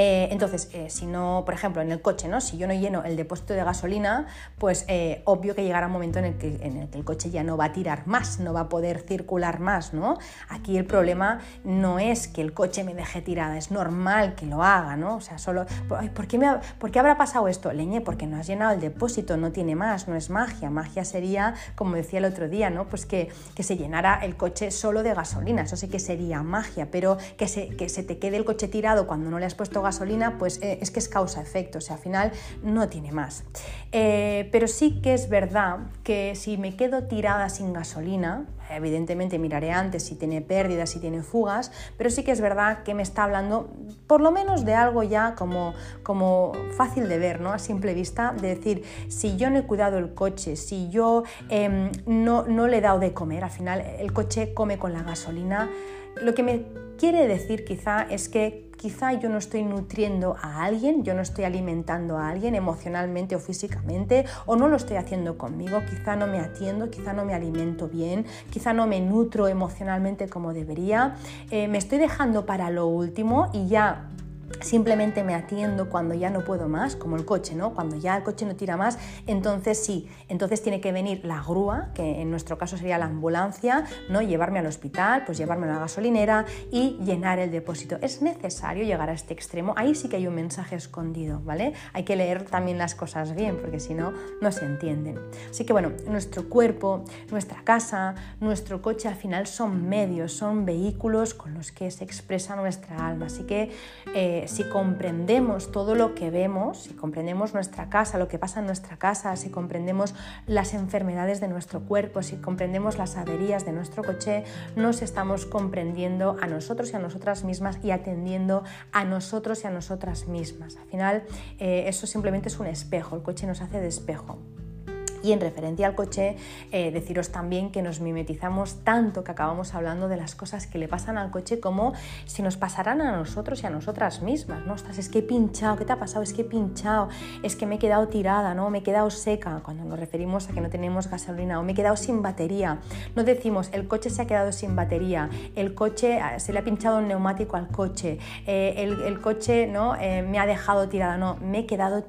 Eh, entonces, eh, si no, por ejemplo, en el coche, ¿no? si yo no lleno el depósito de gasolina, pues eh, obvio que llegará un momento en el, que, en el, que, el coche ya no va a tirar más, no va a poder circular más. ¿no? Aquí el problema no es que el coche me deje tirada, es normal que lo haga. ¿no? O sea, solo, ¿por qué, me ¿por qué habrá pasado esto? Leñe, porque no has llenado el depósito, no tiene más, no es magia. Magia sería, como decía el otro día, ¿no? pues que, que se llenara el coche solo de gasolina, eso sí que sería magia, pero que se, que se te quede el coche tirado cuando no le has puesto gasolina, pues eh, es que es causa-efecto, o sea, al final no tiene más. Eh, pero sí que es verdad que si me quedo tirada sin gasolina, evidentemente miraré antes si tiene pérdidas, si tiene fugas, pero sí que es verdad que me está hablando por lo menos de algo ya como, como fácil de ver, ¿no? A simple vista, de decir, si yo no he cuidado el coche, si yo em, no, no le he dado de comer, al final el coche come con la gasolina, lo que me quiere decir quizá es que quizá yo no estoy nutriendo a alguien, yo no estoy alimentando a alguien emocionalmente o físicamente, o no lo estoy haciendo conmigo, quizá no me atiendo, quizá no me alimento bien, quizá no me nutro emocionalmente como debería, eh, me estoy dejando para lo último y ya simplemente me atiendo cuando ya no puedo más, como el coche, ¿no? Cuando ya el coche no tira más, entonces sí, entonces tiene que venir la grúa, que en nuestro caso sería la ambulancia, ¿no? Llevarme al hospital, pues llevarme a la gasolinera y llenar el depósito. Es necesario llegar a este extremo, ahí sí que hay un mensaje escondido, ¿vale? Hay que leer también las cosas bien, porque si no, no se entienden. Así que bueno, nuestro cuerpo, nuestra casa, nuestro coche al final son medios, son vehículos con los que se expresa nuestra alma. Así que eh, si comprendemos todo lo que vemos, si comprendemos nuestra casa, lo que pasa en nuestra casa, si comprendemos las enfermedades de nuestro cuerpo, si comprendemos las averías de nuestro coche, nos estamos comprendiendo a nosotros y a nosotras mismas y atendiendo a nosotros y a nosotras mismas. Al final, eh, eso simplemente es un espejo, el coche nos hace de espejo. Y en referencia al coche, eh, deciros también que nos mimetizamos tanto que acabamos hablando de las cosas que le pasan al coche como si nos pasaran a nosotros y a nosotras mismas, ¿no? Ostras, es que he pinchado, ¿qué te ha pasado? Es que he pinchado, es que me he quedado tirada, ¿no? Me he quedado seca, cuando nos referimos a que no tenemos gasolina, o me he quedado sin batería. No decimos, el coche se ha quedado sin batería, el coche, ah, se le ha pinchado un neumático al coche, eh, el, coche, ¿no? Eh, me ha dejado tirada, no, me he quedado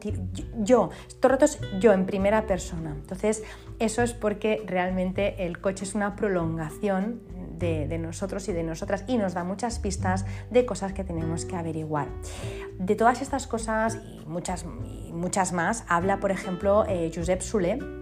yo, todo rato yo en primera persona. Entonces, eso es porque realmente el coche es una prolongación de, nosotros y de nosotras y nos da muchas pistas de cosas que tenemos que averiguar. De todas estas cosas y muchas, muchas más habla, por ejemplo, eh, Josep Sule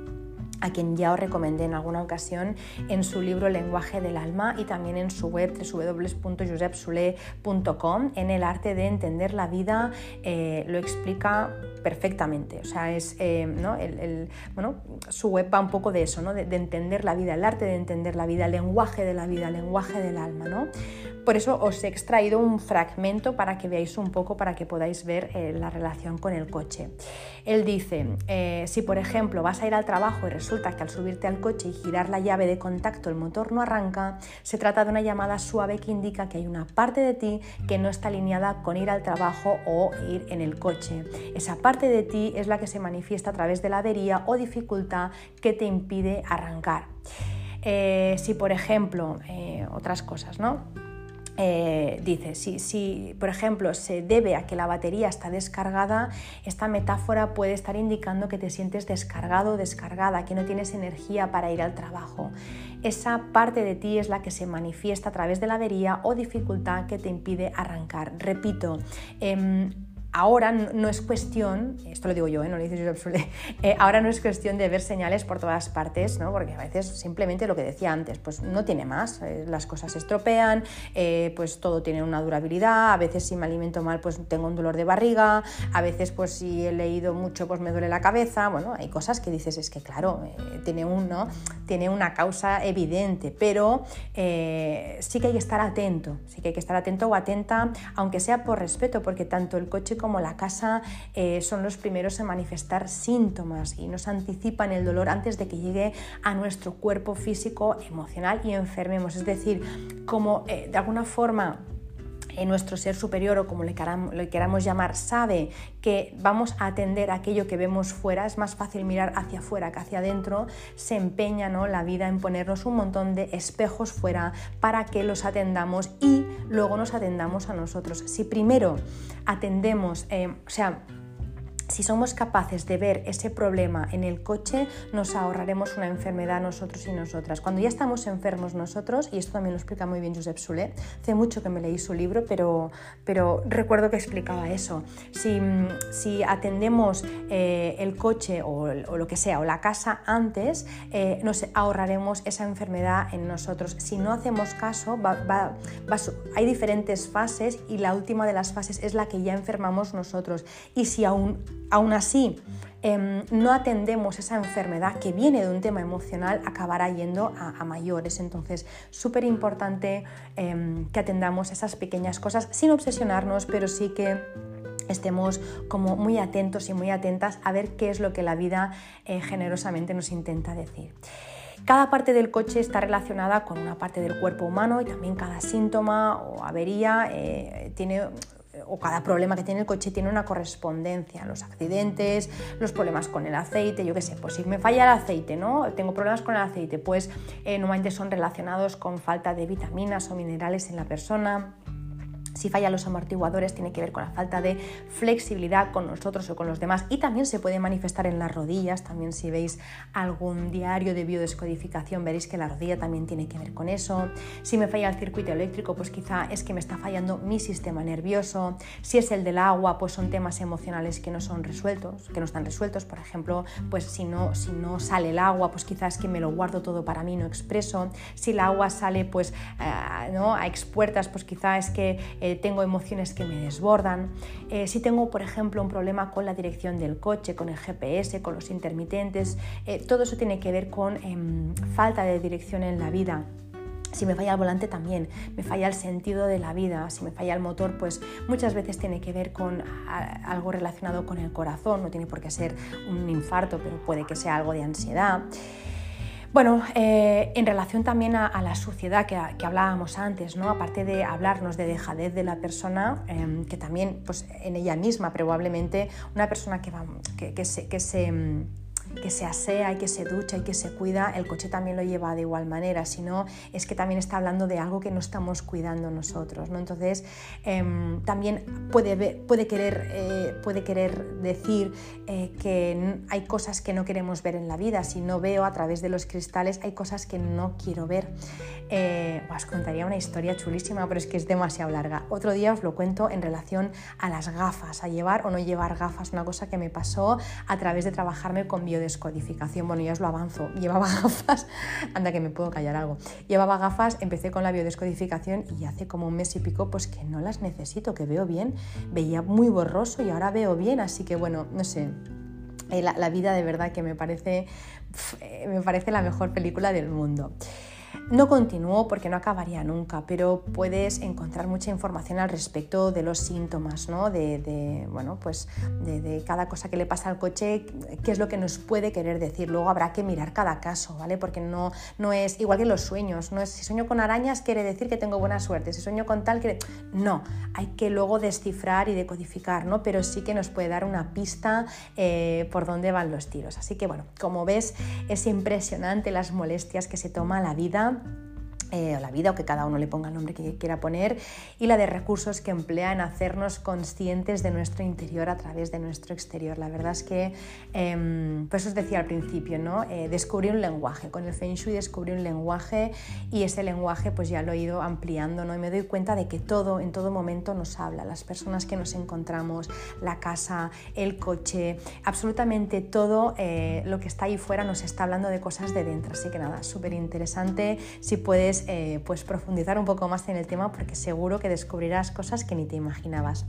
a quien ya os recomendé en alguna ocasión en su libro Lenguaje del Alma y también en su web www.josepsule.com. En el arte de entender la vida eh, lo explica perfectamente. O sea, es, eh, ¿no? el, bueno, su web va un poco de eso, ¿no? de, entender la vida, el arte de entender la vida, el lenguaje de la vida, el lenguaje del alma. ¿no? Por eso os he extraído un fragmento para que veáis un poco, para que podáis ver eh, la relación con el coche. Él dice, si por ejemplo vas a ir al trabajo y resulta que al subirte al coche y girar la llave de contacto el motor no arranca, se trata de una llamada suave que indica que hay una parte de ti que no está alineada con ir al trabajo o ir en el coche. Esa parte de ti es la que se manifiesta a través de la avería o dificultad que te impide arrancar. Eh, si por ejemplo, eh, otras cosas, ¿no? Eh, dice, si, por ejemplo se debe a que la batería está descargada, esta metáfora puede estar indicando que te sientes descargado o descargada, que no tienes energía para ir al trabajo. Esa parte de ti es la que se manifiesta a través de la avería o dificultad que te impide arrancar. Repito, em, ahora no es cuestión, esto lo digo yo, ¿eh? no lo dice Josep eh, ahora no es cuestión de ver señales por todas partes, ¿no? porque a veces simplemente lo que decía antes, pues no tiene más, eh, las cosas se estropean, pues todo tiene una durabilidad, a veces si me alimento mal pues tengo un dolor de barriga, a veces pues si he leído mucho pues me duele la cabeza, bueno, hay cosas que dices es que claro, tiene, un, tiene una causa evidente, pero sí que hay que estar atento, sí que hay que estar atento o atenta, aunque sea por respeto, porque tanto el coche como la casa eh, son los primeros en manifestar síntomas y nos anticipan el dolor antes de que llegue a nuestro cuerpo físico, emocional y enfermemos. Es decir, como eh, de alguna forma en nuestro ser superior o como le queramos, llamar, sabe que vamos a atender aquello que vemos fuera, es más fácil mirar hacia afuera que hacia adentro, se empeña ¿no? la vida en ponernos un montón de espejos fuera para que los atendamos y luego nos atendamos a nosotros. Si primero atendemos, eh, o sea, si somos capaces de ver ese problema en el coche, nos ahorraremos una enfermedad nosotros y nosotras. Cuando ya estamos enfermos nosotros, y esto también lo explica muy bien Josep Sule, hace mucho que me leí su libro, pero, pero recuerdo que explicaba eso. Si, si atendemos eh, el coche o, lo que sea, o la casa antes, eh, nos ahorraremos esa enfermedad en nosotros. Si no hacemos caso, hay diferentes fases y la última de las fases es la que ya enfermamos nosotros. Y si aún aún así em, no atendemos esa enfermedad que viene de un tema emocional, acabará yendo a, mayores. Entonces, súper importante em, que atendamos esas pequeñas cosas sin obsesionarnos, pero sí que estemos como muy atentos y muy atentas a ver qué es lo que la vida eh, generosamente nos intenta decir. Cada parte del coche está relacionada con una parte del cuerpo humano y también cada síntoma o avería eh, tiene o cada problema que tiene el coche tiene una correspondencia, los accidentes, los problemas con el aceite, yo qué sé, pues si me falla el aceite, ¿no? Tengo problemas con el aceite, pues eh, normalmente son relacionados con falta de vitaminas o minerales en la persona, si fallan los amortiguadores tiene que ver con la falta de flexibilidad con nosotros o con los demás y también se puede manifestar en las rodillas, también si veis algún diario de biodescodificación veréis que la rodilla también tiene que ver con eso. Si me falla el circuito eléctrico pues quizá es que me está fallando mi sistema nervioso. Si es el del agua pues son temas emocionales que no son resueltos, que no están resueltos, por ejemplo, pues si no, si no sale el agua pues quizás que me lo guardo todo para mí, no expreso. Si el agua sale pues eh, ¿no? a expuertas pues quizá es que tengo emociones que me desbordan, eh, si tengo, por ejemplo, un problema con la dirección del coche, con el GPS, con los intermitentes, eh, todo eso tiene que ver con em, falta de dirección en la vida. Si me falla el volante también, me falla el sentido de la vida, si me falla el motor, pues muchas veces tiene que ver con algo relacionado con el corazón, no tiene por qué ser un infarto, pero puede que sea algo de ansiedad. Bueno, eh, en relación también a, la suciedad que, hablábamos antes, ¿no? aparte de hablarnos de dejadez de la persona, em, que también pues, en ella misma probablemente una persona que, va, que, se, que se asea y que se ducha y que se cuida, el coche también lo lleva de igual manera, sino es que también está hablando de algo que no estamos cuidando nosotros. ¿no? Entonces, em, también puede, querer, eh, puede querer decir eh, que hay cosas que no queremos ver en la vida. Si no veo a través de los cristales, hay cosas que no quiero ver. Eh, os contaría una historia chulísima, pero es que es demasiado larga. Otro día os lo cuento en relación a las gafas, a llevar o no llevar gafas, una cosa que me pasó a través de trabajarme con biodescodificación. Bueno, ya os lo avanzo, llevaba gafas, anda que me puedo callar algo. Llevaba gafas, empecé con la biodescodificación y hace como un mes y pico pues que no las necesito, que veo bien, veía muy borroso y ahora veo bien, así que bueno, no sé, eh, la, la vida de verdad que me parece, eh, me parece la mejor película del mundo. No continúo porque no acabaría nunca, pero puedes encontrar mucha información al respecto de los síntomas, ¿no? de, bueno, pues de, cada cosa que le pasa al coche, qué es lo que nos puede querer decir. Luego habrá que mirar cada caso, ¿vale? Porque no, no es igual que los sueños, no es si sueño con arañas quiere decir que tengo buena suerte, si sueño con tal quiere... No, hay que luego descifrar y decodificar, ¿no? pero sí que nos puede dar una pista eh, por dónde van los tiros. Así que bueno, como ves, es impresionante las molestias que se toma la vida Instagram eh, o la vida o que cada uno le ponga el nombre que quiera poner y la de recursos que emplea en hacernos conscientes de nuestro interior a través de nuestro exterior. La verdad es que, eh, pues os decía al principio, ¿no? Eh, descubrí un lenguaje, con el Feng Shui descubrí un lenguaje y ese lenguaje pues ya lo he ido ampliando ¿no? y me doy cuenta de que todo, en todo momento nos habla, las personas que nos encontramos, la casa, el coche, absolutamente todo eh, lo que está ahí fuera nos está hablando de cosas de dentro. Así que nada, súper interesante si puedes eh, pues profundizar un poco más en el tema porque seguro que descubrirás cosas que ni te imaginabas.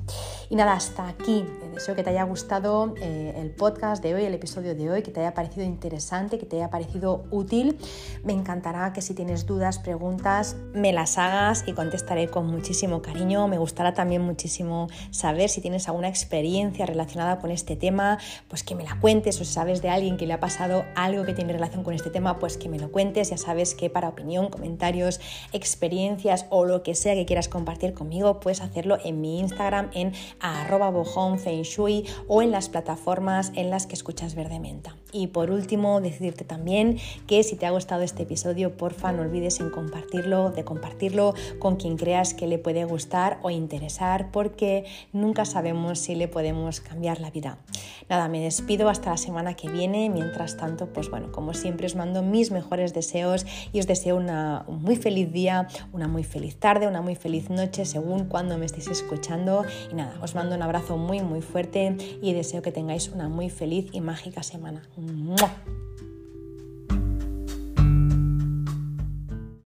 Y nada, hasta aquí. Eh, deseo que te haya gustado eh, el podcast de hoy, el episodio de hoy, que te haya parecido interesante, que te haya parecido útil. Me encantará que si tienes dudas, preguntas, me las hagas y contestaré con muchísimo cariño. Me gustará también muchísimo saber si tienes alguna experiencia relacionada con este tema, pues que me la cuentes o si sabes de alguien que le ha pasado algo que tiene relación con este tema, pues que me lo cuentes. Ya sabes que para opinión, experiencias o lo que sea que quieras compartir conmigo, puedes hacerlo en mi Instagram en arroba o en las plataformas en las que escuchas Verde Menta. Y por último, decirte también que si te ha gustado este episodio, porfa, no olvides en compartirlo, de compartirlo con quien creas que le puede gustar o interesar, porque nunca sabemos si le podemos cambiar la vida. Nada, me despido hasta la semana que viene. Mientras tanto, pues bueno, como siempre os mando mis mejores deseos y os deseo una, un muy feliz día, una muy feliz tarde, una muy feliz noche, según cuando me estéis escuchando. Y nada, os mando un abrazo muy, muy fuerte y deseo que tengáis una muy feliz y mágica semana. 嗯。